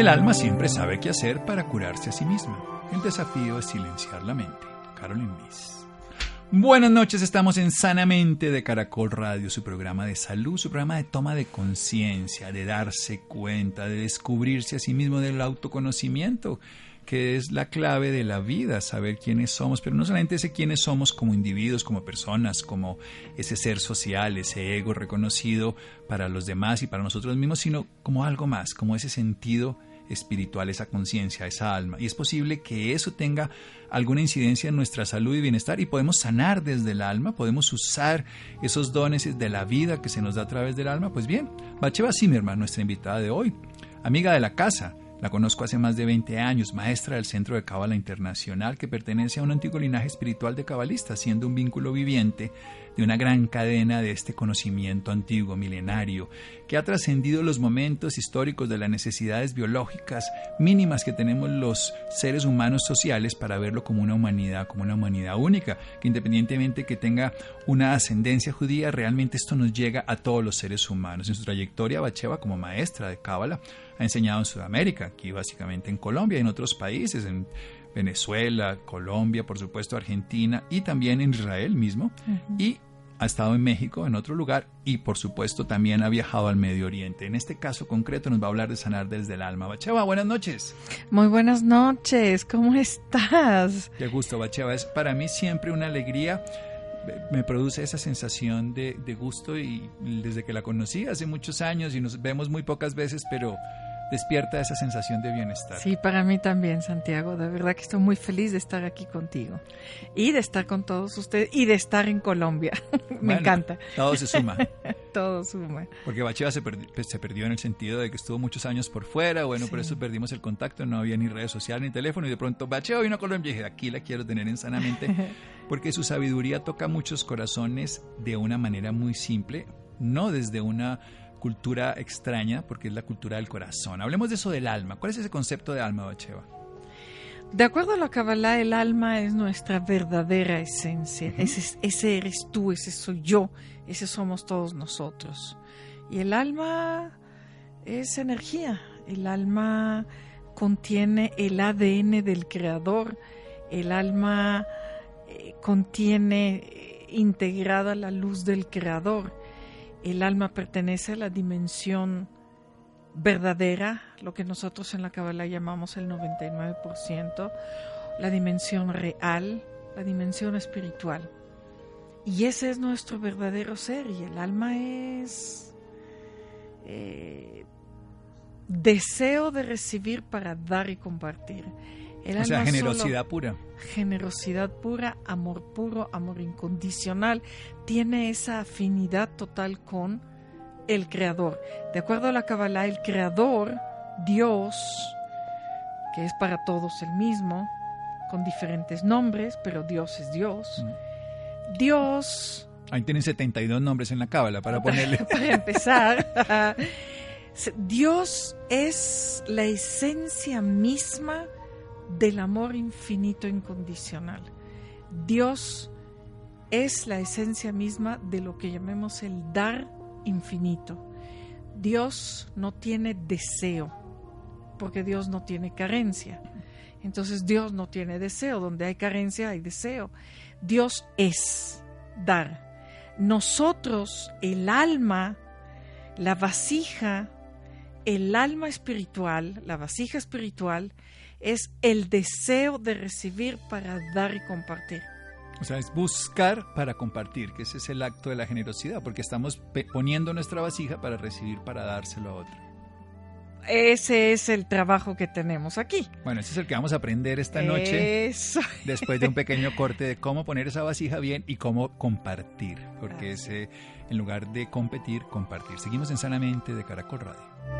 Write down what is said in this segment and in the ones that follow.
El alma siempre sabe qué hacer para curarse a sí misma. El desafío es silenciar la mente. Carolyn Miss. Buenas noches, estamos en Sanamente de Caracol Radio, su programa de salud, su programa de toma de conciencia, de darse cuenta, de descubrirse a sí mismo del autoconocimiento, que es la clave de la vida, saber quiénes somos, pero no solamente ese quiénes somos como individuos, como personas, como ese ser social, ese ego reconocido para los demás y para nosotros mismos, sino como algo más, como ese sentido espiritual, esa conciencia, esa alma. Y es posible que eso tenga alguna incidencia en nuestra salud y bienestar y podemos sanar desde el alma, podemos usar esos dones de la vida que se nos da a través del alma. Pues bien, Bacheva Zimmerman, nuestra invitada de hoy, amiga de la casa, la conozco hace más de 20 años, maestra del Centro de Cábala Internacional que pertenece a un antiguo linaje espiritual de cabalistas, siendo un vínculo viviente de una gran cadena de este conocimiento antiguo, milenario, que ha trascendido los momentos históricos de las necesidades biológicas mínimas que tenemos los seres humanos sociales para verlo como una humanidad, como una humanidad única, que independientemente que tenga una ascendencia judía, realmente esto nos llega a todos los seres humanos. En su trayectoria, Bacheva como maestra de Cábala ha enseñado en Sudamérica, aquí básicamente en Colombia y en otros países, en Venezuela, Colombia, por supuesto Argentina y también en Israel mismo. Y ha estado en México, en otro lugar, y por supuesto también ha viajado al Medio Oriente. En este caso concreto nos va a hablar de sanar desde el alma. Bacheva, buenas noches. Muy buenas noches, ¿cómo estás? Qué gusto, Bacheva. Es para mí siempre una alegría me produce esa sensación de, de, gusto y desde que la conocí hace muchos años y nos vemos muy pocas veces, pero despierta esa sensación de bienestar. Sí, para mí también, Santiago. De verdad que estoy muy feliz de estar aquí contigo y de estar con todos ustedes y de estar en Colombia. Me Bueno, encanta. Todo se suma. Todo suma. Porque Bacheva se, perdi- pues, se perdió en el sentido de que estuvo muchos años por fuera, bueno, por eso perdimos el contacto, no había ni redes sociales ni teléfono, y de pronto Bacheva vino a Colombia y dije, aquí la quiero tener en sanamente, porque su sabiduría toca muchos corazones de una manera muy simple, no desde una cultura extraña, porque es la cultura del corazón. Hablemos de eso del alma. ¿Cuál es ese concepto de alma, Bacheva? De acuerdo a la Kabbalah, el alma es nuestra verdadera esencia. ese, ese eres tú, ese soy yo, ese somos todos nosotros. Y el alma es energía. El alma contiene el ADN del creador. El alma eh, contiene eh, integrada la luz del creador. El alma pertenece a la dimensión verdadera, lo que nosotros en la Kabbalah llamamos el 99%, la dimensión real, la dimensión espiritual. Y ese es nuestro verdadero ser y el alma es eh, deseo de recibir para dar y compartir. O sea, generosidad pura. generosidad pura, amor puro, amor incondicional, tiene esa afinidad total con el Creador. De acuerdo a la Kabbalah, el Creador, Dios, que es para todos el mismo, con diferentes nombres, pero Dios es Dios. Mm. Dios, Ahí tienen 72 nombres en la cábala para ponerle. para empezar, Dios es la esencia misma del amor infinito incondicional. Dios es la esencia misma de lo que llamemos el dar infinito. Dios no tiene deseo, porque Dios no tiene carencia. Entonces Dios no tiene deseo. Donde hay carencia hay deseo. Dios es dar. Nosotros, el alma, la vasija, el alma espiritual, la vasija espiritual, es el deseo de recibir para dar y compartir. O sea, es buscar para compartir, que ese es el acto de la generosidad, porque estamos poniendo nuestra vasija para recibir, para dárselo a otro. Ese es el trabajo que tenemos aquí. Bueno, ese es el que vamos a aprender esta noche, Eso. después de un pequeño corte de cómo poner esa vasija bien y cómo compartir, porque Así ese, en lugar de competir, compartir. Seguimos en Sanamente de Caracol Radio.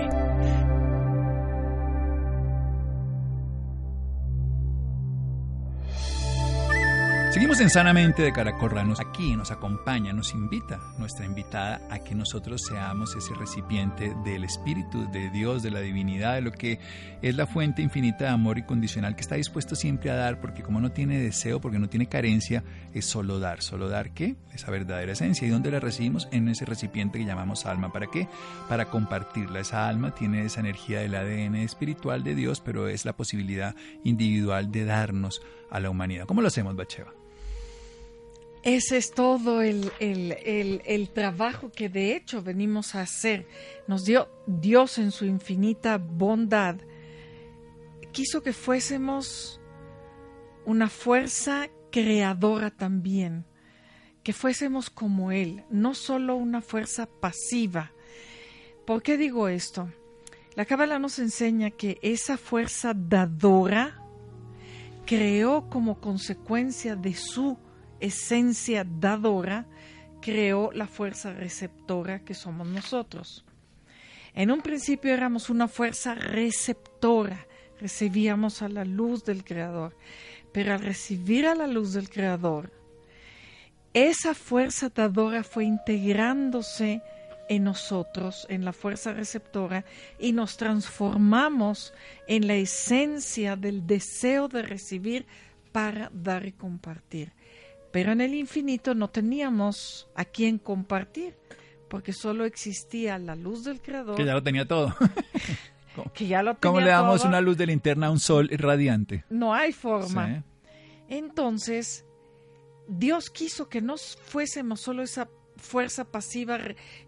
Seguimos en Sanamente de Caracol Radio. Aquí nos acompaña, nos invita nuestra invitada a que nosotros seamos ese recipiente del Espíritu de Dios, de la divinidad, de lo que es la fuente infinita de amor incondicional que está dispuesto siempre a dar, porque como no tiene deseo, porque no tiene carencia, es solo dar. ¿Solo dar qué? Esa verdadera esencia. ¿Y dónde la recibimos? En ese recipiente que llamamos alma. ¿Para qué? Para compartirla. Esa alma tiene esa energía del ADN espiritual de Dios, pero es la posibilidad individual de darnos a la humanidad. ¿Cómo lo hacemos, Bacheva? Ese es todo el, el, trabajo que de hecho venimos a hacer. Nos dio Dios en su infinita bondad. Quiso que fuésemos una fuerza creadora también, que fuésemos como Él, no solo una fuerza pasiva. ¿Por qué digo esto? La Cábala nos enseña que esa fuerza dadora creó como consecuencia de su esencia dadora creó la fuerza receptora que somos nosotros. En un principio éramos una fuerza receptora, recibíamos a la luz del Creador, pero al recibir a la luz del Creador, esa fuerza dadora fue integrándose en nosotros, en la fuerza receptora, y nos transformamos en la esencia del deseo de recibir para dar y compartir. Pero en el infinito no teníamos a quién compartir, porque solo existía la luz del Creador. Que ya lo tenía todo. que ya lo ¿Cómo le damos una luz de linterna a un sol radiante? No hay forma. Entonces, Dios quiso que no fuésemos solo esa fuerza pasiva.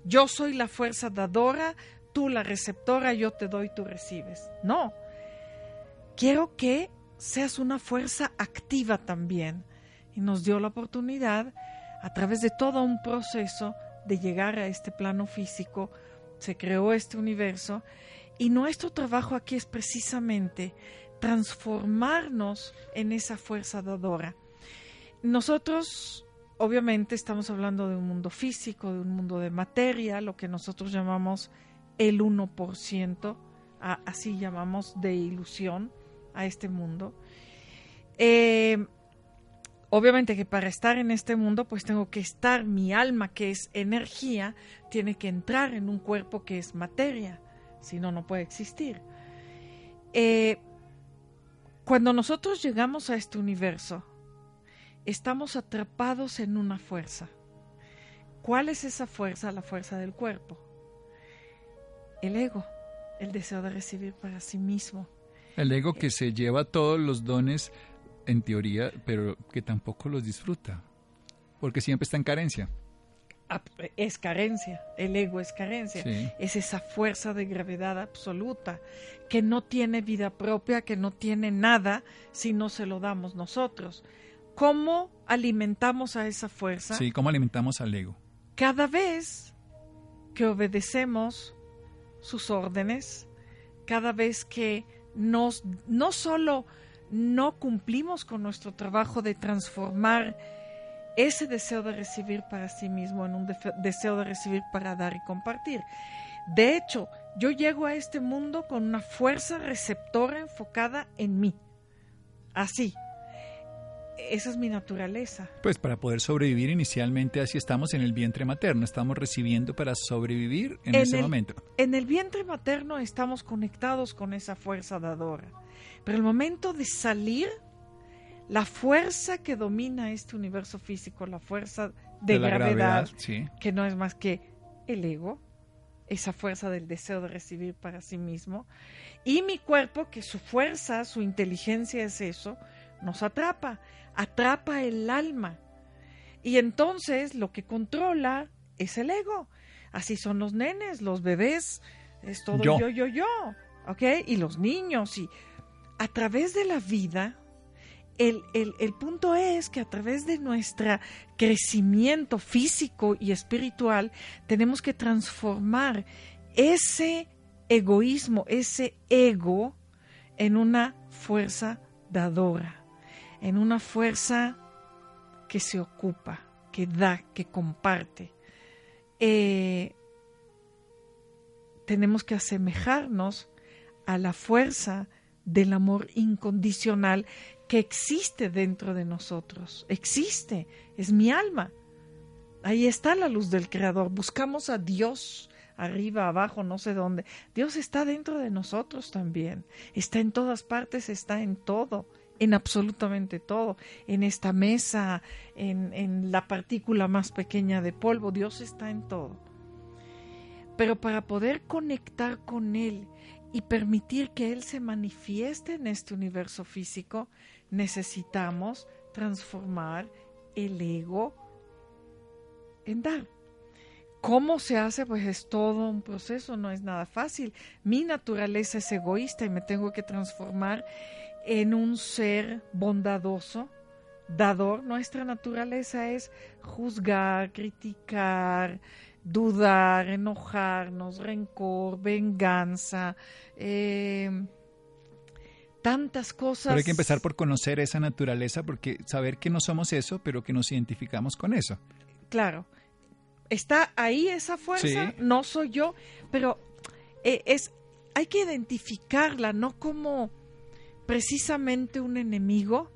Yo soy la fuerza dadora, tú la receptora, yo te doy, tú recibes. No. Quiero que seas una fuerza activa también y nos dio la oportunidad, a través de todo un proceso, de llegar a este plano físico, se creó este universo y nuestro trabajo aquí es precisamente transformarnos en esa fuerza dadora. Nosotros, obviamente, estamos hablando de un mundo físico, de un mundo de materia, lo que nosotros llamamos el 1%, así llamamos de ilusión a este mundo. Eh, Obviamente que para estar en este mundo, pues tengo que estar, mi alma que es energía, tiene que entrar en un cuerpo que es materia, si no, no puede existir. Eh, cuando nosotros llegamos a este universo, estamos atrapados en una fuerza. ¿Cuál es esa fuerza? La fuerza del cuerpo. El ego, el deseo de recibir para sí mismo. El ego que se lleva todos los dones en teoría, pero que tampoco los disfruta, porque siempre está en carencia. Ah, es carencia, el ego es carencia, es esa fuerza de gravedad absoluta que no tiene vida propia, que no tiene nada si no se lo damos nosotros. ¿Cómo alimentamos a esa fuerza? Sí, ¿cómo alimentamos al ego? Cada vez que obedecemos sus órdenes, cada vez que nos no solo no cumplimos con nuestro trabajo de transformar ese deseo de recibir para sí mismo en un deseo de recibir para dar y compartir. De hecho, yo llego a este mundo con una fuerza receptora enfocada en mí. Así. Esa es mi naturaleza. Pues para poder sobrevivir inicialmente así estamos en el vientre materno, estamos recibiendo para sobrevivir en, ese momento. En el vientre materno estamos conectados con esa fuerza dadora. Pero el momento de salir, la fuerza que domina este universo físico, la fuerza de, gravedad, que no es más que el ego, esa fuerza del deseo de recibir para sí mismo, y mi cuerpo, que su fuerza, su inteligencia es eso, nos atrapa, atrapa el alma. Y entonces lo que controla es el ego. Así son los nenes, los bebés, es todo yo, yo, yo, yo ¿ok? Y los niños, y a través de la vida, el, punto es que a través de nuestro crecimiento físico y espiritual tenemos que transformar ese egoísmo, ese ego, en una fuerza dadora, en una fuerza que se ocupa, que da, que comparte. Eh, tenemos que asemejarnos a la fuerza del amor incondicional que existe dentro de nosotros. Existe, es mi alma. Ahí está la luz del Creador. Buscamos a Dios arriba, abajo, no sé dónde. Dios está dentro de nosotros también. Está en todas partes, está en todo, en absolutamente todo. En esta mesa, en, en la partícula más pequeña de polvo, Dios está en todo. Pero para poder conectar con Él y permitir que Él se manifieste en este universo físico, necesitamos transformar el ego en dar. ¿Cómo se hace? Pues es todo un proceso, no es nada fácil. Mi naturaleza es egoísta y me tengo que transformar en un ser bondadoso, dador. Nuestra naturaleza es juzgar, criticar, dudar, enojarnos, rencor, venganza, eh, tantas cosas. Pero hay que empezar por conocer esa naturaleza, porque saber que no somos eso, pero que nos identificamos con eso. Claro, está ahí esa fuerza, no soy yo, pero eh, es hay que identificarla no como precisamente un enemigo,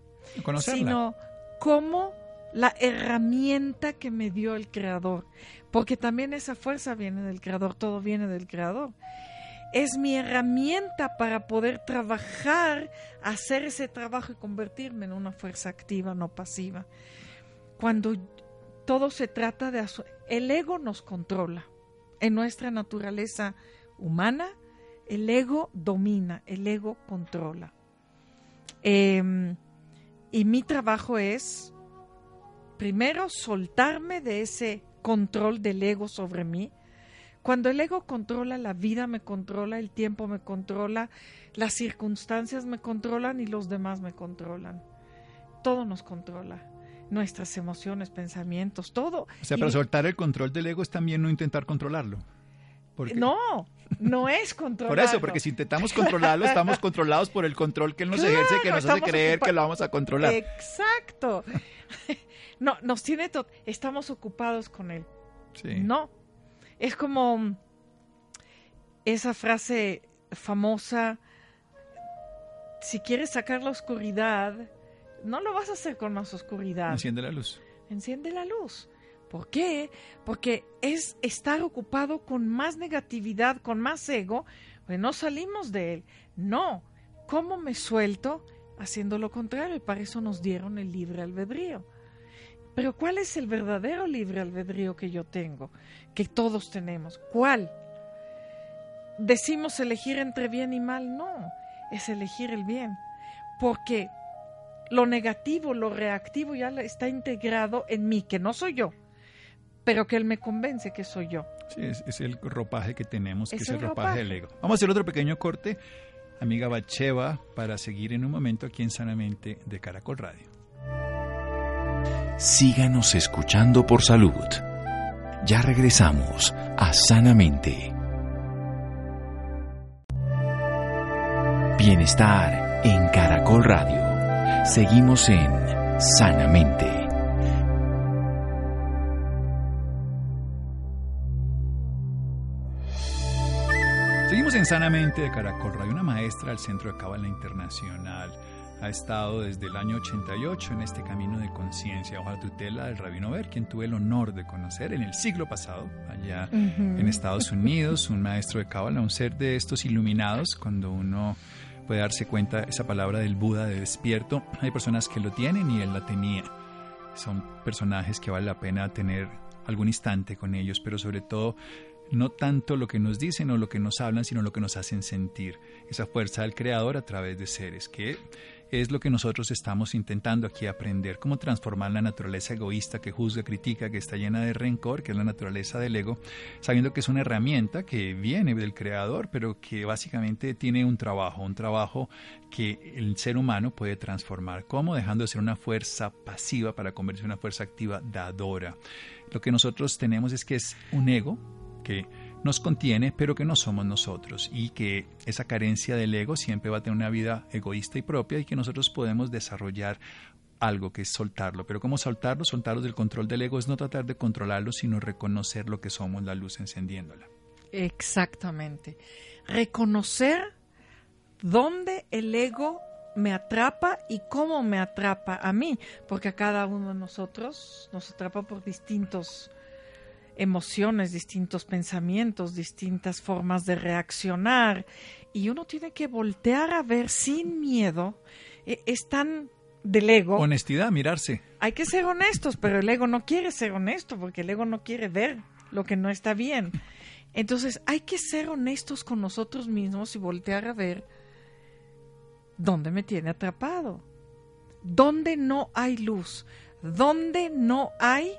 sino como la herramienta que me dio el creador porque también esa fuerza viene del Creador, todo viene del Creador. Es mi herramienta para poder trabajar, hacer ese trabajo y convertirme en una fuerza activa, no pasiva. Cuando todo se trata de... El ego nos controla. En nuestra naturaleza humana, el ego domina, el ego controla. Em, y mi trabajo es, primero, soltarme de ese control del ego sobre mí. Cuando el ego controla, la vida me controla, el tiempo me controla, las circunstancias me controlan y los demás me controlan. Todo nos controla. Nuestras emociones, pensamientos, todo. O sea, para soltar el control del ego es también no intentar controlarlo. No, no es controlarlo. Por eso, porque si intentamos controlarlo, estamos controlados por el control que él nos ejerce, que nos hace creer que lo vamos a controlar. Exacto. No, nos tiene todo. Estamos ocupados con él. Sí. No. Es como esa frase famosa, si quieres sacar la oscuridad, no lo vas a hacer con más oscuridad. Enciende la luz. Enciende la luz. ¿Por qué? Porque es estar ocupado con más negatividad, con más ego, pues no salimos de él. No. ¿Cómo me suelto? Haciendo lo contrario. Y para eso nos dieron el libre albedrío. Pero ¿cuál es el verdadero libre albedrío que yo tengo? Que todos tenemos. ¿Cuál? ¿Decimos elegir entre bien y mal? No, es elegir el bien. Porque lo negativo, lo reactivo ya está integrado en mí, que no soy yo, pero que él me convence que soy yo. Sí, es, el ropaje que tenemos, que es, el, ropaje, del ego. Vamos a hacer otro pequeño corte, amiga Bacheva, para seguir en un momento aquí en Sanamente de Caracol Radio. Síganos escuchando por salud. Ya regresamos a Sanamente. Bienestar en Caracol Radio. Seguimos en Sanamente. En Sanamente de Caracol Radio, una maestra del Centro de Cábala Internacional. Ha estado desde el año 88 en este camino de conciencia. Bajo la tutela del Rabino Ver, quien tuve el honor de conocer en el siglo pasado, allá en Estados Unidos, un maestro de Cábala, un ser de estos iluminados, cuando uno puede darse cuenta esa palabra del Buda de despierto, hay personas que lo tienen y él la tenía. Son personajes que vale la pena tener algún instante con ellos, pero sobre todo no tanto lo que nos dicen o lo que nos hablan, sino lo que nos hacen sentir. Esa fuerza del creador a través de seres que es lo que nosotros estamos intentando aquí aprender, cómo transformar la naturaleza egoísta que juzga, critica, que está llena de rencor, que es la naturaleza del ego, sabiendo que es una herramienta que viene del creador, pero que básicamente tiene un trabajo, un trabajo que el ser humano puede transformar, ¿cómo? Dejando de ser una fuerza pasiva para convertirse en una fuerza activa dadora. Lo que nosotros tenemos es que es un ego que nos contiene, pero que no somos nosotros y que esa carencia del ego siempre va a tener una vida egoísta y propia y que nosotros podemos desarrollar algo que es soltarlo. Pero ¿cómo soltarlo? Soltarlo del control del ego es no tratar de controlarlo, sino reconocer lo que somos, la luz encendiéndola. Exactamente. Reconocer dónde el ego me atrapa y cómo me atrapa a mí, porque a cada uno de nosotros nos atrapa por distintos emociones, distintos pensamientos, distintas formas de reaccionar y uno tiene que voltear a ver sin miedo. E, es tan del ego. Honestidad, mirarse. Hay que ser honestos, pero el ego no quiere ser honesto porque el ego no quiere ver lo que no está bien. Entonces hay que ser honestos con nosotros mismos y voltear a ver dónde me tiene atrapado, dónde no hay luz, dónde no hay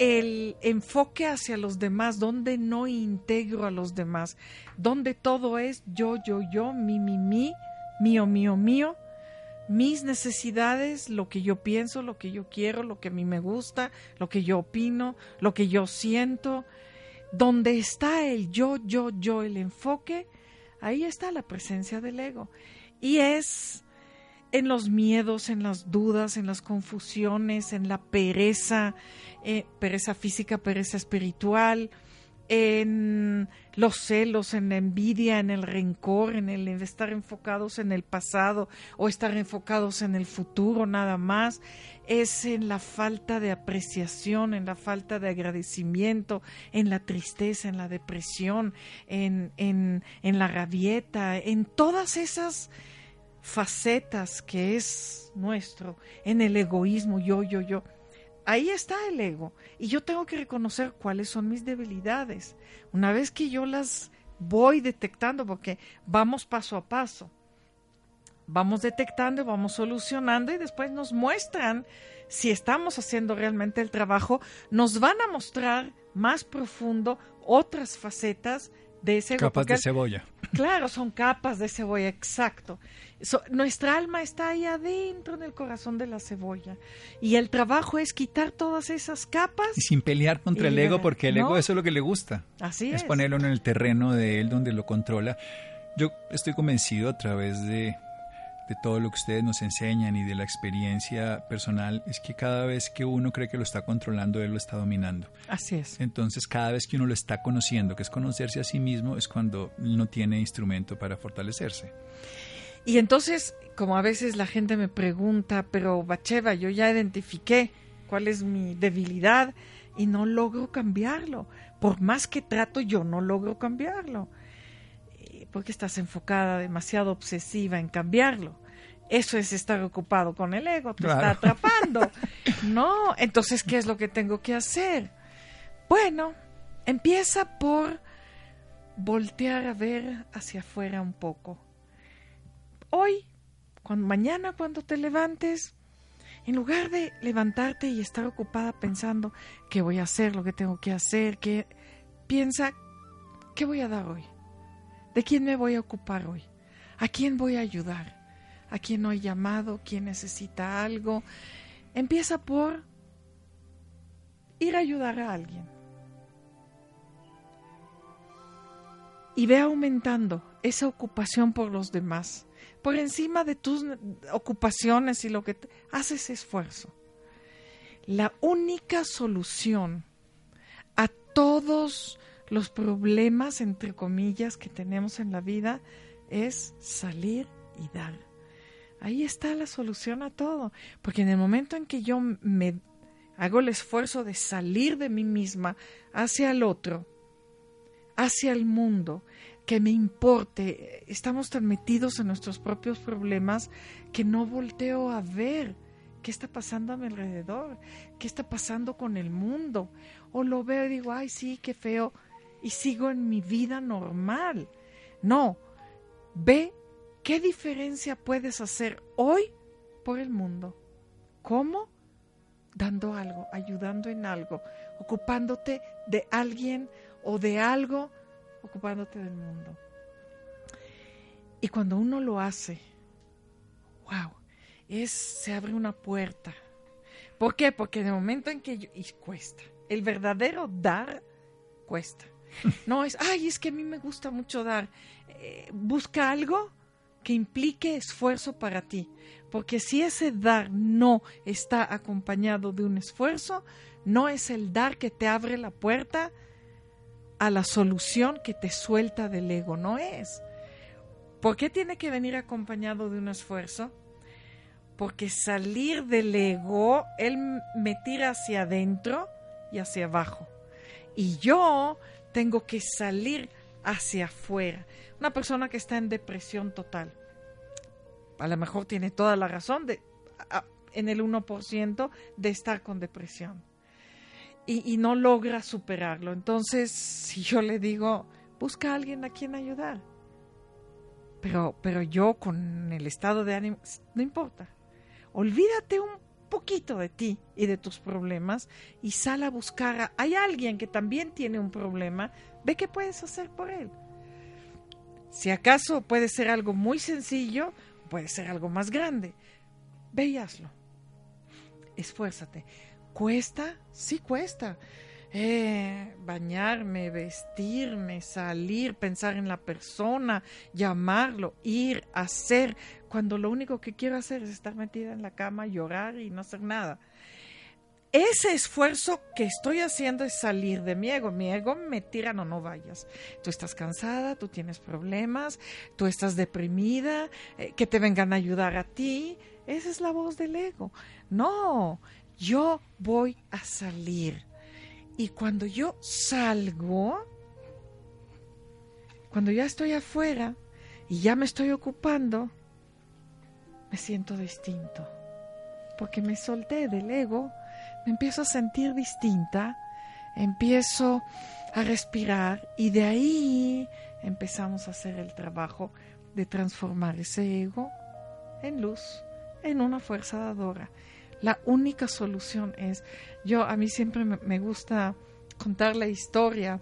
el enfoque hacia los demás, donde no integro a los demás, donde todo es yo, yo, yo, mi, mi, mi, mío, mío, mío, mis necesidades, lo que yo pienso, lo que yo quiero, lo que a mí me gusta, lo que yo opino, lo que yo siento, donde está el yo, yo, yo, el enfoque, ahí está la presencia del ego. Y es en los miedos, en las dudas, en las confusiones, en la pereza, eh, pereza física, pereza espiritual, en los celos, en la envidia, en el rencor, en el estar enfocados en el pasado o estar enfocados en el futuro nada más, es en la falta de apreciación, en la falta de agradecimiento, en la tristeza, en la depresión, en, en, en la rabieta, en todas esas facetas que es nuestro, en el egoísmo, yo, yo, yo ahí está el ego. Y yo tengo que reconocer cuáles son mis debilidades. Una vez que yo las voy detectando, porque vamos paso a paso, vamos detectando, vamos solucionando y después nos muestran si estamos haciendo realmente el trabajo, nos van a mostrar más profundo otras facetas de ese. Capas de cebolla. Claro, son capas de cebolla, exacto nuestra alma está ahí adentro en el corazón de la cebolla. Y el trabajo es quitar todas esas capas. Y sin pelear contra el ego, porque el ego eso es lo que le gusta. Así es. Es ponerlo en el terreno de él donde lo controla. Yo estoy convencido a través de, de todo lo que ustedes nos enseñan y de la experiencia personal, es que cada vez que uno cree que lo está controlando, él lo está dominando. Así es. Entonces, cada vez que uno lo está conociendo, que es conocerse a sí mismo, es cuando no tiene instrumento para fortalecerse. Y entonces, como a veces la gente me pregunta, pero Bacheva, yo ya identifiqué cuál es mi debilidad y no logro cambiarlo. Por más que trato, yo no logro cambiarlo. Porque estás enfocada, demasiado obsesiva en cambiarlo. Eso es estar ocupado con el ego, te está atrapando. no, entonces, ¿qué es lo que tengo que hacer? Bueno, empieza por voltear a ver hacia afuera un poco hoy, cuando, mañana cuando te levantes, en lugar de levantarte y estar ocupada pensando qué voy a hacer, lo que tengo que hacer, que piensa qué voy a dar hoy, de quién me voy a ocupar hoy, a quién voy a ayudar, a quién no he llamado, quién necesita algo. Empieza por ir a ayudar a alguien. Y ve aumentando esa ocupación por los demás por encima de tus ocupaciones y lo que haces esfuerzo. La única solución a todos los problemas, entre comillas, que tenemos en la vida es salir y dar. Ahí está la solución a todo, porque en el momento en que yo me hago el esfuerzo de salir de mí misma hacia el otro, hacia el mundo, que me importe. Estamos tan metidos en nuestros propios problemas que no volteo a ver qué está pasando a mi alrededor, qué está pasando con el mundo. O lo veo y digo, ay, sí, qué feo, y sigo en mi vida normal. No, ve qué diferencia puedes hacer hoy por el mundo. ¿Cómo? Dando algo, ayudando en algo, ocupándote de alguien o de algo ocupándote del mundo. Y cuando uno lo hace, wow, es, se abre una puerta. ¿Por qué? Porque en el momento en que yo, y cuesta, el verdadero dar cuesta. No es, ay, es que a mí me gusta mucho dar. Eh, busca algo que implique esfuerzo para ti. Porque si ese dar no está acompañado de un esfuerzo, no es el dar que te abre la puerta a la solución que te suelta del ego, no es. ¿Por qué tiene que venir acompañado de un esfuerzo? Porque salir del ego, él me tira hacia adentro y hacia abajo. Y yo tengo que salir hacia afuera. Una persona que está en depresión total, a lo mejor tiene toda la razón de, en el 1% de estar con depresión. Y, y, no logra superarlo. Entonces, si yo le digo, busca a alguien a quien ayudar. Pero, pero yo con el estado de ánimo, no importa. Olvídate un poquito de ti y de tus problemas y sal a buscar a... Hay alguien que también tiene un problema, ve qué puedes hacer por él. Si acaso puede ser algo muy sencillo, puede ser algo más grande. Ve y hazlo. Esfuérzate. ¿Cuesta? Sí cuesta. Eh, bañarme, vestirme, salir, pensar en la persona, llamarlo, ir, hacer, cuando lo único que quiero hacer es estar metida en la cama, llorar y no hacer nada. Ese esfuerzo que estoy haciendo es salir de mi ego. Mi ego me tira, no, no vayas. Tú estás cansada, tú tienes problemas, tú estás deprimida, eh, que te vengan a ayudar a ti. Esa es la voz del ego. No, yo voy a salir y cuando yo salgo, cuando ya estoy afuera y ya me estoy ocupando, me siento distinto. Porque me solté del ego, me empiezo a sentir distinta, empiezo a respirar y de ahí empezamos a hacer el trabajo de transformar ese ego en luz, en una fuerza dadora. La única solución es, yo a mí siempre me, gusta contar la historia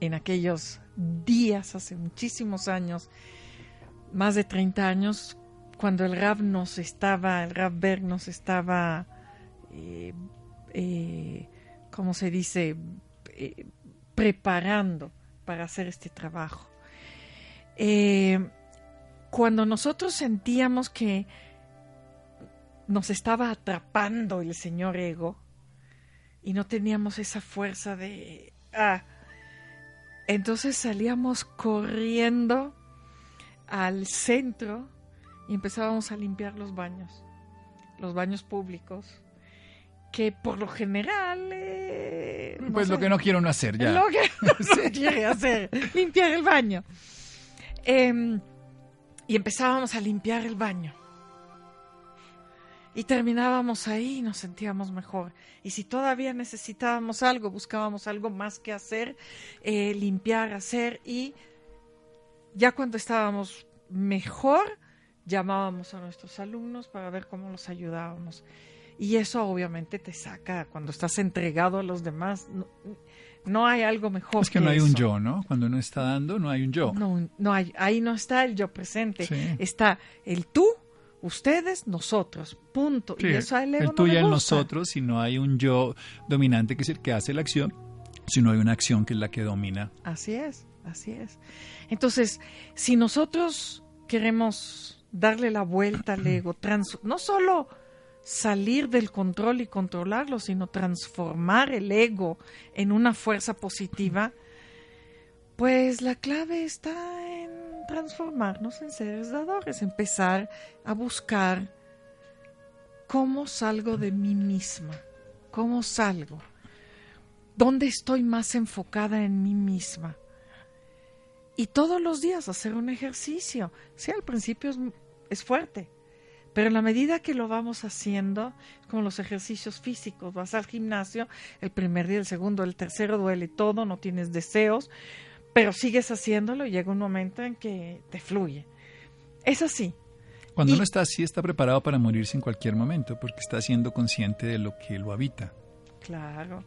en aquellos días, hace muchísimos años, más de 30 años, cuando el Rab nos estaba, el Rab Berg nos estaba, eh, eh, ¿cómo se dice?, eh, preparando para hacer este trabajo. cuando nosotros sentíamos que nos estaba atrapando el señor ego y no teníamos esa fuerza de... Ah, entonces salíamos corriendo al centro y empezábamos a limpiar los baños, los baños públicos, que por lo general... Eh, pues lo que no quiero no hacer ya. Lo que no se quiere hacer, limpiar el baño. Em, y empezábamos a limpiar el baño. Y terminábamos ahí y nos sentíamos mejor. Y si todavía necesitábamos algo, buscábamos algo más que hacer, eh, limpiar, hacer. Y ya cuando estábamos mejor, llamábamos a nuestros alumnos para ver cómo los ayudábamos. Y eso obviamente te saca cuando estás entregado a los demás. No, hay algo mejor. Es que, no hay un yo, ¿no? Cuando uno está dando, no hay un yo. No, no hay, ahí no está el yo presente. Está el tú ustedes, nosotros, punto. y eso a él el tú y el nosotros, si no hay un yo dominante que es el que hace la acción, si no hay una acción que es la que domina. Así es, así es. Entonces, si nosotros queremos darle la vuelta al ego, no solo salir del control y controlarlo, sino transformar el ego en una fuerza positiva, pues la clave está en transformarnos en seres dadores, empezar a buscar cómo salgo de mí misma, cómo salgo, dónde estoy más enfocada en mí misma. Y todos los días hacer un ejercicio. Sí, al principio es, fuerte, pero en la medida que lo vamos haciendo, como los ejercicios físicos, vas al gimnasio, el primer día, el segundo, el tercero duele todo, no tienes deseos, pero sigues haciéndolo y llega un momento en que te fluye. Es así. Cuando uno está así, está preparado para morirse en cualquier momento, porque está siendo consciente de lo que lo habita. Claro.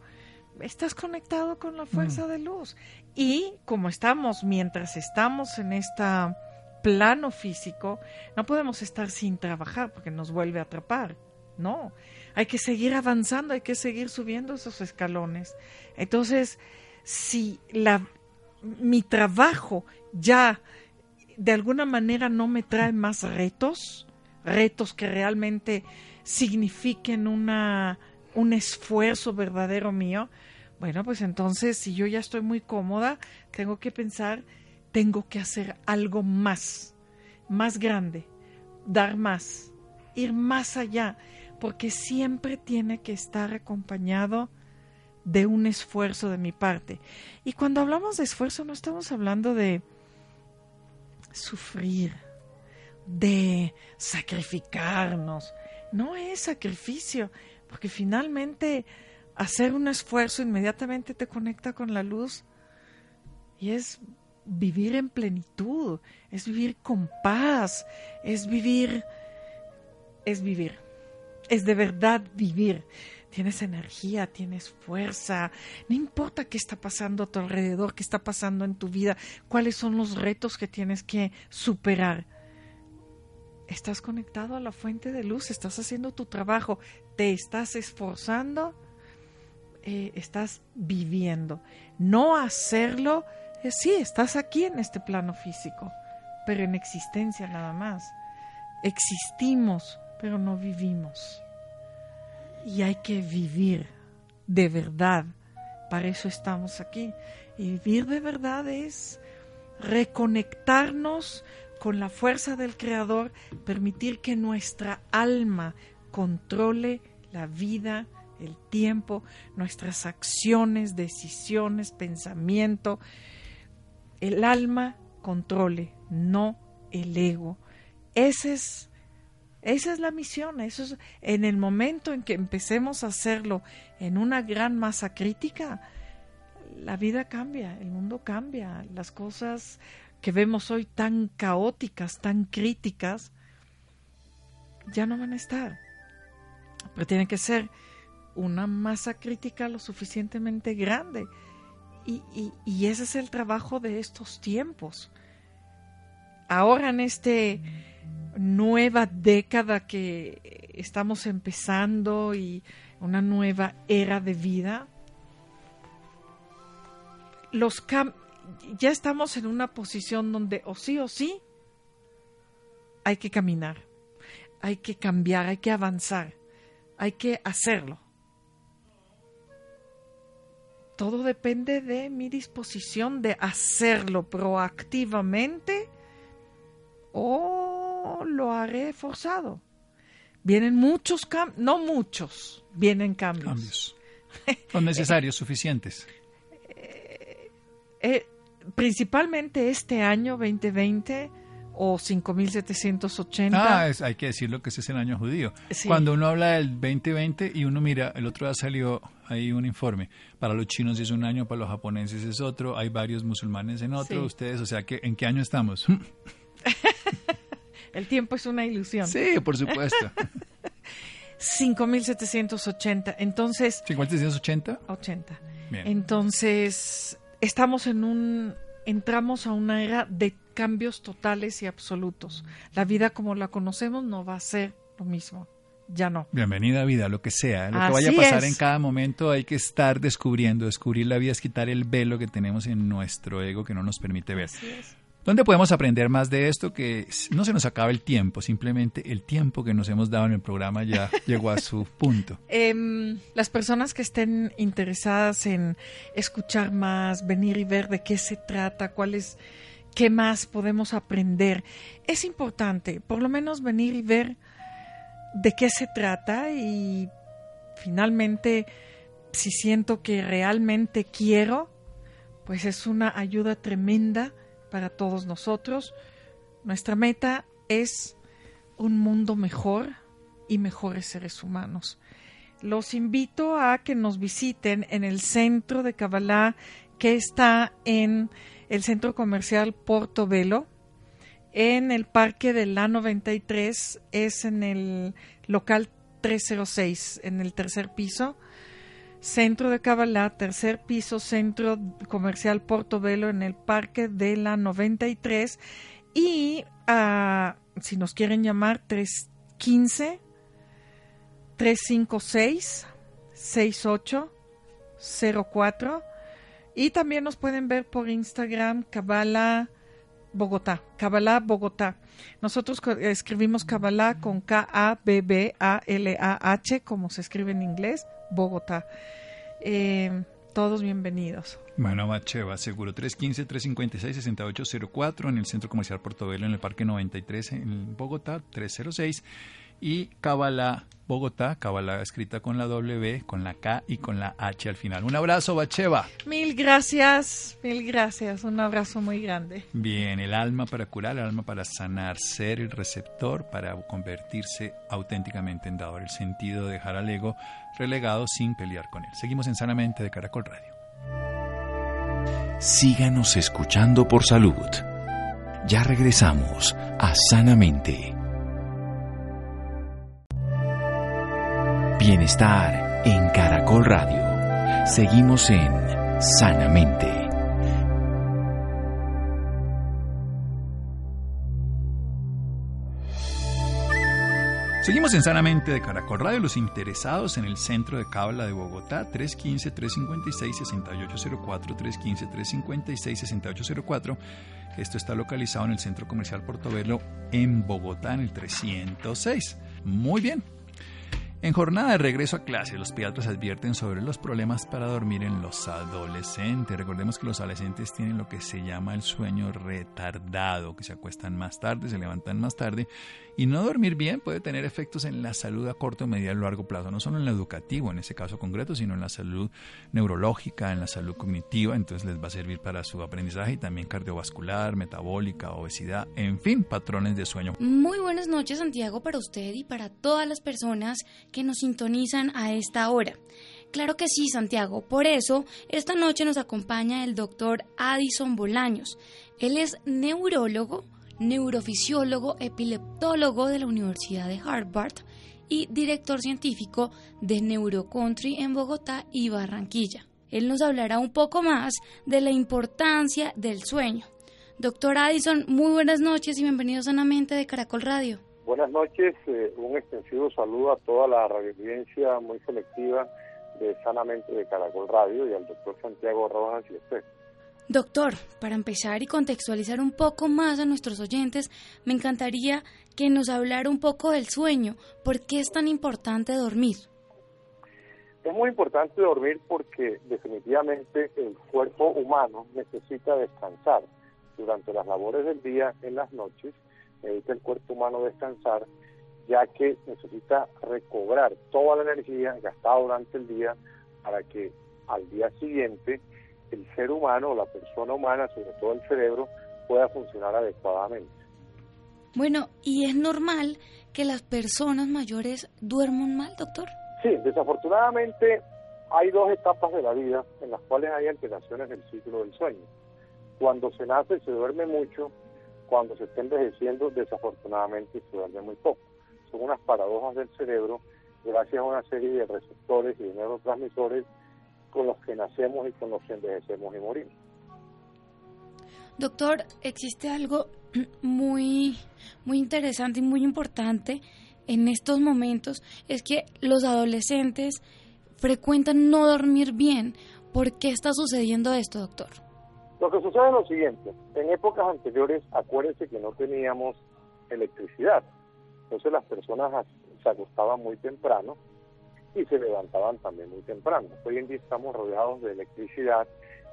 Estás conectado con la fuerza mm. de luz. Y como estamos, mientras estamos en este plano físico, no podemos estar sin trabajar porque nos vuelve a atrapar. No, hay que seguir avanzando, hay que seguir subiendo esos escalones. Entonces, si la, mi trabajo ya de alguna manera no me trae más retos, retos que realmente signifiquen una, un esfuerzo verdadero mío, bueno, pues entonces si yo ya estoy muy cómoda, tengo que pensar, tengo que hacer algo más, más grande, dar más, ir más allá, porque siempre tiene que estar acompañado de un esfuerzo de mi parte. Y cuando hablamos de esfuerzo no estamos hablando de sufrir, de sacrificarnos. No es sacrificio, porque finalmente hacer un esfuerzo inmediatamente te conecta con la luz y es vivir en plenitud, es vivir con paz, es vivir, es vivir, es de verdad vivir. Tienes energía, tienes fuerza, no importa qué está pasando a tu alrededor, qué está pasando en tu vida, cuáles son los retos que tienes que superar. Estás conectado a la fuente de luz, estás haciendo tu trabajo, te estás esforzando, eh, estás viviendo. No hacerlo, eh, sí, estás aquí en este plano físico, pero en existencia nada más. Existimos, pero no vivimos. Y hay que vivir de verdad. Para eso estamos aquí. Y vivir de verdad es reconectarnos con la fuerza del Creador, permitir que nuestra alma controle la vida, el tiempo, nuestras acciones, decisiones, pensamiento. El alma controle, no el ego. Ese es, esa es la misión. Eso es, en el momento en que empecemos a hacerlo en una gran masa crítica, la vida cambia, el mundo cambia, las cosas que vemos hoy tan caóticas, tan críticas, ya no van a estar. Pero tiene que ser una masa crítica lo suficientemente grande. Y, y, ese es el trabajo de estos tiempos. Ahora en esta nueva década que estamos empezando y una nueva era de vida, los ya estamos en una posición donde o sí o sí hay que caminar, hay que cambiar, hay que avanzar, hay que hacerlo. Todo depende de mi disposición de hacerlo proactivamente o lo haré forzado. Vienen muchos cambios, no muchos, vienen cambios. Cambios. Son necesarios, suficientes. Eh, principalmente este año 2020 o 5780. Ah, hay que decirlo que ese es el año judío. Cuando uno habla del 2020 y uno mira, el otro día salió ahí un informe, para los chinos es un año, para los japoneses es otro, hay varios musulmanes en otro, ustedes, o sea, que ¿en qué año estamos? el tiempo es una ilusión. Sí, por supuesto. 5780. Entonces, 5780? 80. Entonces, estamos en un entramos a una era de cambios totales y absolutos. La vida como la conocemos no va a ser lo mismo. Ya no. Bienvenida vida, lo que sea, lo que vaya a pasar en cada momento hay que estar descubriendo. Descubrir la vida es quitar el velo que tenemos en nuestro ego que no nos permite ver. Así es. ¿Dónde podemos aprender más de esto? Que no se nos acaba el tiempo, simplemente el tiempo que nos hemos dado en el programa ya llegó a su punto. Em, las personas que estén interesadas en escuchar más, venir y ver de qué se trata, cuál es, qué más podemos aprender, es importante por lo menos venir y ver de qué se trata y finalmente si siento que realmente quiero, pues es una ayuda tremenda para todos nosotros. Nuestra meta es un mundo mejor y mejores seres humanos. Los invito a que nos visiten en el centro de Kabbalah que está en el centro comercial Portobelo, en el parque de la 93, es en el local 306, en el tercer piso. Centro de Cabalá, tercer piso, Centro Comercial Portobelo en el Parque de la 93. Y uh, si nos quieren llamar, 315 356 6804 Y también nos pueden ver por Instagram, Kabbalah Bogotá, Kabbalah Bogotá. Nosotros escribimos Kabbalah con K-A-B-B-A-L-A-H, como se escribe en inglés, Bogotá. Eh, todos bienvenidos. Bueno, Bacheva, seguro 315-356-6804 en el Centro Comercial Portobelo, en el Parque 93 en Bogotá, 306 y Kabbalah Bogotá, Kabbalah escrita con la W, con la K y con la H al final. Un abrazo, Bacheva. Mil gracias, mil gracias, un abrazo muy grande. Bien, el alma para curar, el alma para sanar, ser el receptor para convertirse auténticamente en dador, el sentido de dejar al ego relegado sin pelear con él. Seguimos en Sanamente de Caracol Radio. Síganos escuchando por salud. Ya regresamos a Sanamente. Bienestar en Caracol Radio. Seguimos en Sanamente. Seguimos en Sanamente de Caracol Radio. Los interesados en el centro de Cabla de Bogotá, 315-356-6804, 315-356-6804. Esto está localizado en el Centro Comercial Portobelo en Bogotá, en el 306. Muy bien, en jornada de regreso a clase, los pediatras advierten sobre los problemas para dormir en los adolescentes. Recordemos que los adolescentes tienen lo que se llama el sueño retardado, que se acuestan más tarde, se levantan más tarde, y no dormir bien puede tener efectos en la salud a corto, mediano y largo plazo, no solo en lo educativo, en ese caso concreto, sino en la salud neurológica, en la salud cognitiva, entonces les va a servir para su aprendizaje y también cardiovascular, metabólica, obesidad, en fin, patrones de sueño. Muy buenas noches, Santiago, para usted y para todas las personas que nos sintonizan a esta hora. Claro que sí, Santiago. Por eso, esta noche nos acompaña el doctor Addison Bolaños. Él es neurólogo, neurofisiólogo, epileptólogo de la Universidad de Harvard y director científico de Neurocountry en Bogotá y Barranquilla. Él nos hablará un poco más de la importancia del sueño. Doctor Addison, muy buenas noches y bienvenido sanamente de Caracol Radio. Buenas noches, eh, un extensivo saludo a toda la radioaudiencia muy selectiva de Sanamente de Caracol Radio y al doctor Santiago Rojas y usted. Doctor, para empezar y contextualizar un poco más a nuestros oyentes, me encantaría que nos hablara un poco del sueño. ¿Por qué es tan importante dormir? Es muy importante dormir porque definitivamente el cuerpo humano necesita descansar durante las labores del día, en las noches, necesita el cuerpo humano descansar, ya que necesita recobrar toda la energía gastada durante el día para que al día siguiente el ser humano, la persona humana, sobre todo el cerebro, pueda funcionar adecuadamente. Bueno, ¿y es normal que las personas mayores duerman mal, doctor? Sí, desafortunadamente hay dos etapas de la vida en las cuales hay alteraciones del ciclo del sueño. Cuando se nace se duerme mucho cuando se está envejeciendo, desafortunadamente se duerme muy poco. Son unas paradojas del cerebro gracias a una serie de receptores y de neurotransmisores con los que nacemos y con los que envejecemos y morimos. Doctor, existe algo muy, muy interesante y muy importante en estos momentos, es que los adolescentes frecuentan no dormir bien. ¿Por qué está sucediendo esto, doctor? Lo que sucede es lo siguiente, en épocas anteriores, acuérdense que no teníamos electricidad, entonces las personas se acostaban muy temprano y se levantaban también muy temprano. Hoy en día estamos rodeados de electricidad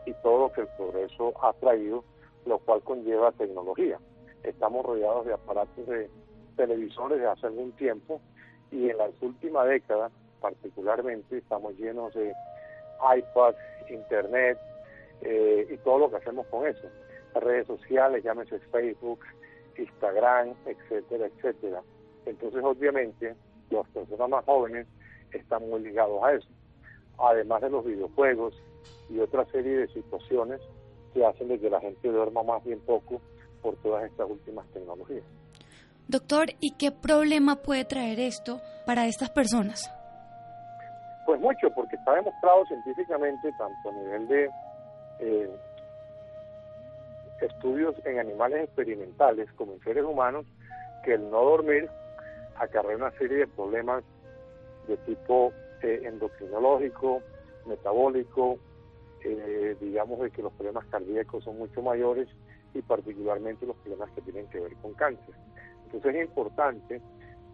y todo lo que el progreso ha traído, lo cual conlleva tecnología. Estamos rodeados de aparatos de televisores de hace algún tiempo y en las últimas décadas particularmente estamos llenos de iPad, Internet, eh, y todo lo que hacemos con eso. Redes sociales, llámese Facebook, Instagram, etcétera, etcétera. Entonces, obviamente, las personas más jóvenes están muy ligados a eso. Además de los videojuegos y otra serie de situaciones que hacen de que la gente duerma más bien poco por todas estas últimas tecnologías. Doctor, ¿y qué problema puede traer esto para estas personas? Pues mucho, porque está demostrado científicamente, tanto a nivel de eh, estudios en animales experimentales como en seres humanos que el no dormir acarrea una serie de problemas de tipo eh, endocrinológico, metabólico, eh, digamos de que los problemas cardíacos son mucho mayores y particularmente los problemas que tienen que ver con cáncer. Entonces es importante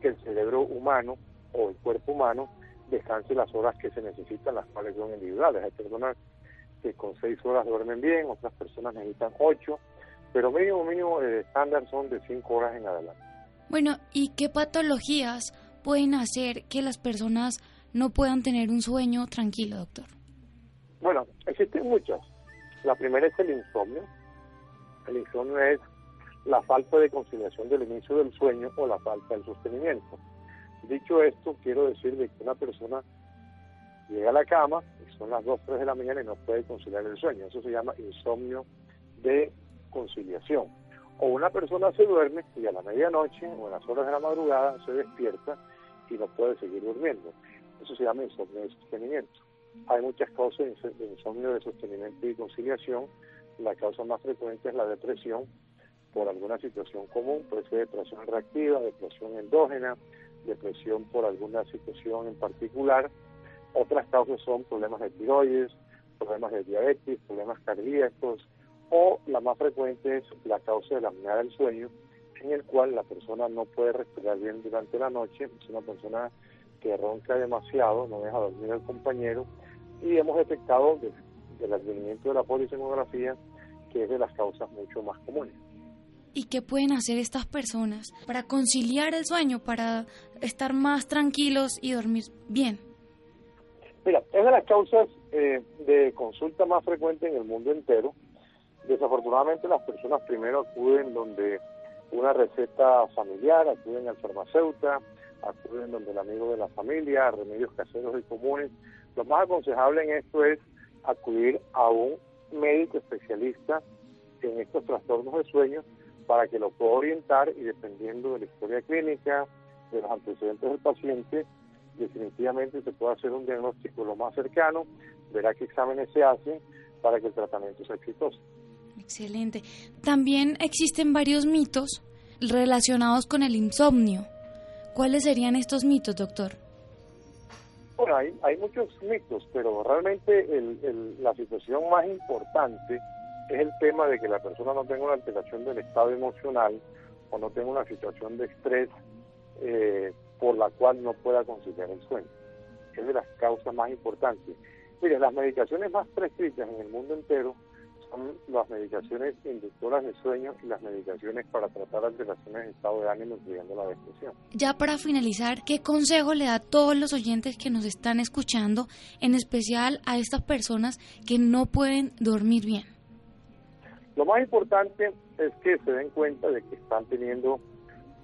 que el cerebro humano o el cuerpo humano descanse las horas que se necesitan, las cuales son individuales. Hay personas que con seis horas duermen bien, otras personas necesitan ocho, pero mínimo, mínimo, el estándar son de cinco horas en adelante. Bueno, ¿y qué patologías pueden hacer que las personas no puedan tener un sueño tranquilo, doctor? Bueno, existen muchas. La primera es el insomnio. El insomnio es la falta de conciliación del inicio del sueño o la falta del sostenimiento. Dicho esto, quiero decir de que una persona llega a la cama y son las 2, 3 de la mañana y no puede conciliar el sueño. Eso se llama insomnio de conciliación. O una persona se duerme y a la medianoche o en las horas de la madrugada se despierta y no puede seguir durmiendo. Eso se llama insomnio de sostenimiento. Hay muchas causas de insomnio de sostenimiento y conciliación. La causa más frecuente es la depresión por alguna situación común, puede ser depresión reactiva, depresión endógena, depresión por alguna situación en particular. Otras causas son problemas de tiroides, problemas de diabetes, problemas cardíacos, o la más frecuente es la causa de la apnea del sueño, en el cual la persona no puede respirar bien durante la noche, es una persona que ronca demasiado, no deja dormir al compañero, y hemos detectado desde el advenimiento de la polisemografía que es de las causas mucho más comunes. ¿Y qué pueden hacer estas personas para conciliar el sueño, para estar más tranquilos y dormir bien? Mira, es de las causas eh, de consulta más frecuente en el mundo entero. Desafortunadamente las personas primero acuden donde una receta familiar, acuden al farmacéutico, acuden donde el amigo de la familia, remedios caseros y comunes. Lo más aconsejable en esto es acudir a un médico especialista en estos trastornos de sueño para que lo pueda orientar y dependiendo de la historia clínica, de los antecedentes del paciente, definitivamente se puede hacer un diagnóstico lo más cercano, verá qué exámenes se hacen para que el tratamiento sea exitoso. Excelente. También existen varios mitos relacionados con el insomnio. ¿Cuáles serían estos mitos, doctor? Bueno, hay, hay muchos mitos, pero realmente la situación más importante es el tema de que la persona no tenga una alteración del estado emocional o no tenga una situación de estrés eh, por la cual no pueda conciliar el sueño. Es de las causas más importantes. Mire, las medicaciones más prescritas en el mundo entero son las medicaciones inductoras de sueño y las medicaciones para tratar alteraciones de estado de ánimo, incluyendo la depresión. Ya para finalizar, ¿qué consejo le da a todos los oyentes que nos están escuchando, en especial a estas personas que no pueden dormir bien? Lo más importante es que se den cuenta de que están teniendo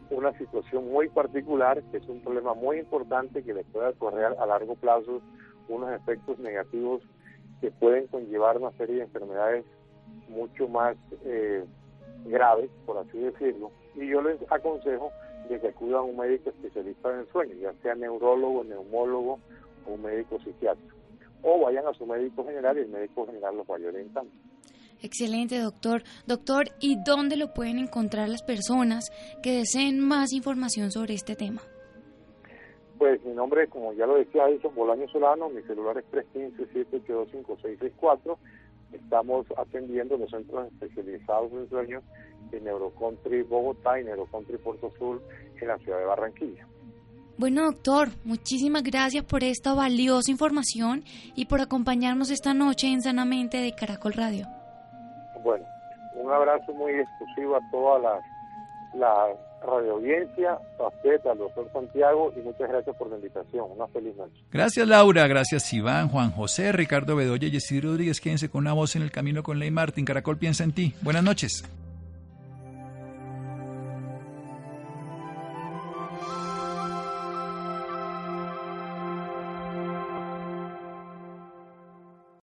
una situación muy particular, que es un problema muy importante que les puede correr a largo plazo unos efectos negativos que pueden conllevar una serie de enfermedades mucho más eh, graves, por así decirlo. Y yo les aconsejo de que acudan a un médico especialista en el sueño, ya sea neurólogo, neumólogo o un médico psiquiátrico. O vayan a su médico general y el médico general los vaya orientando. Excelente, doctor. Doctor, ¿y dónde lo pueden encontrar las personas que deseen más información sobre este tema? Pues mi nombre, como ya lo decía Edison Bolaño Solano, mi celular es 315-782-5664. Estamos atendiendo los centros especializados en sueños de Neurocountry Bogotá y Neurocountry Puerto Sur en la ciudad de Barranquilla. Bueno, doctor, muchísimas gracias por esta valiosa información y por acompañarnos esta noche en Sanamente de Caracol Radio. Bueno, un abrazo muy exclusivo a toda la, la radio audiencia, a usted, al doctor Santiago y muchas gracias por la invitación. Una feliz noche. Gracias Laura, gracias Iván, Juan José, Ricardo Bedoya y Rodríguez. Quédense con una voz en el camino con Ley Martín. Caracol piensa en ti. Buenas noches.